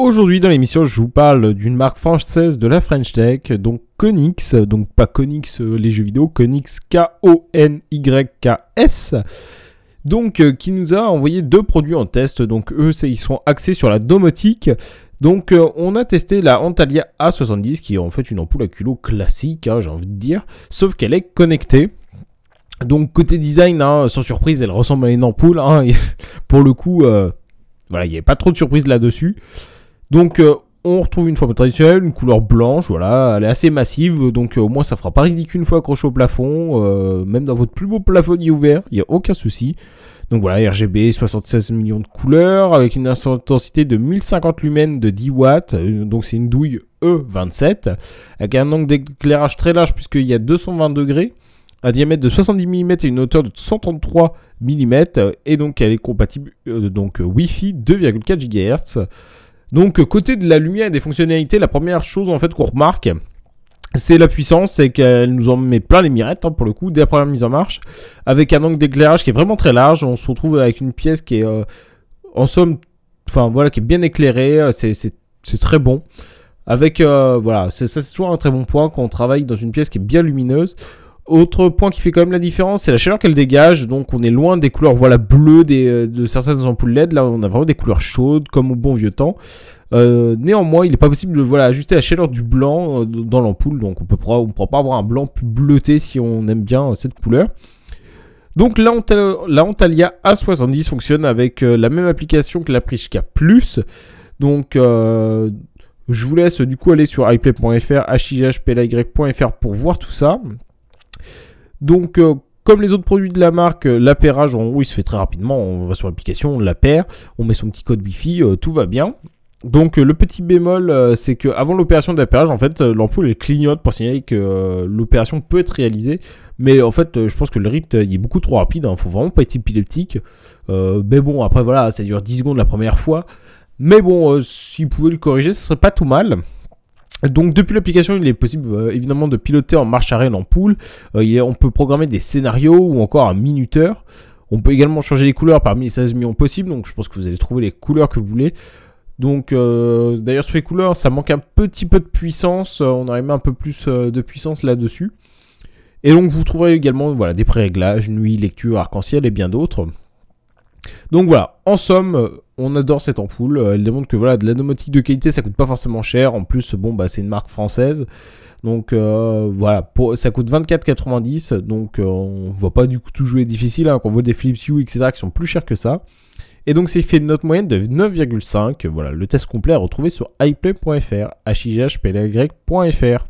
Aujourd'hui dans l'émission, je vous parle d'une marque française de la French Tech, donc Konix, donc pas Konix euh, les jeux vidéo, Konix K-O-N-Y-K-S, donc euh, qui nous a envoyé deux produits en test. Donc eux, ils sont axés sur la domotique. Donc euh, on a testé la Antalya A70 qui est en fait une ampoule à culot classique, hein, j'ai envie de dire, sauf qu'elle est connectée. Donc côté design, hein, sans surprise, elle ressemble à une ampoule. Hein, pour le coup, voilà, il n'y a pas trop de surprise là-dessus. Donc euh, on retrouve une forme traditionnelle, une couleur blanche, voilà, elle est assez massive, donc euh, au moins ça fera pas ridicule une fois accroché au plafond, euh, même dans votre plus beau plafonnier ouvert, il n'y a aucun souci. Donc voilà, RGB, 76 millions de couleurs, avec une intensité de 1050 lumens de 10 watts, donc c'est une douille E27, avec un angle d'éclairage très large puisqu'il y a 220 degrés, un diamètre de 70 mm et une hauteur de 133 mm, et donc elle est compatible donc Wi-Fi 2,4 GHz. Donc côté de la lumière et des fonctionnalités, la première chose en fait qu'on remarque, c'est la puissance, c'est qu'elle nous en met plein les mirettes hein, pour le coup dès la première mise en marche, avec un angle d'éclairage qui est vraiment très large. On se retrouve avec une pièce qui est euh, en somme, enfin voilà, qui est bien éclairée. Euh, c'est très bon. Avec euh, voilà, ça c'est toujours un très bon point quand on travaille dans une pièce qui est bien lumineuse. Autre point qui fait quand même la différence, c'est la chaleur qu'elle dégage. Donc on est loin des couleurs voilà bleues des, euh, de certaines ampoules LED. Là on a vraiment des couleurs chaudes comme au bon vieux temps. Euh, néanmoins, il n'est pas possible de voilà, ajuster la chaleur du blanc euh, dans l'ampoule. Donc on ne pourra pas avoir un blanc plus bleuté si on aime bien cette couleur. Donc la, Antalya A70 fonctionne avec la même application que la Prishka Plus. Donc je vous laisse du coup aller sur iplay.fr, hihplay.fr pour voir tout ça. Donc, euh, comme les autres produits de la marque, euh, l'appairage en haut il se fait très rapidement. On va sur l'application, on l'appaire, on met son petit code Wi-Fi, euh, tout va bien. Donc le petit bémol, c'est que avant l'opération d'appairage, en fait, l'ampoule elle clignote pour signaler que l'opération peut être réalisée. Mais en fait, je pense que le RIP il est beaucoup trop rapide. Hein, faut vraiment pas être épileptique. mais bon, après voilà, ça dure 10 secondes la première fois. Mais bon, si vous pouvez le corriger, ce serait pas tout mal. Donc depuis l'application, il est possible euh, évidemment de piloter en marche arrière l'ampoule. Euh, on peut programmer des scénarios ou encore un minuteur. On peut également changer les couleurs parmi les 16 millions possibles. Donc je pense que vous allez trouver les couleurs que vous voulez. Donc euh, d'ailleurs sur les couleurs, ça manque un petit peu de puissance. on aurait mis un peu plus de puissance là-dessus. Et donc vous trouverez également voilà, des pré-réglages, nuit, lecture, arc-en-ciel et bien d'autres. Donc voilà, en somme, on adore cette ampoule. Euh, elle démontre que voilà, de la domotique de qualité, ça coûte pas forcément cher. En plus, bon, bah, c'est une marque française. Donc euh, voilà, ça coûte 24,90. Donc euh, on voit pas du coup tout jouer difficile. Hein, quand on voit des Philips Hue, etc., qui sont plus chers que ça. Et donc c'est fait une note moyenne de 9,5. Voilà, le test complet est retrouvé sur iplay.fr, highplay.fr.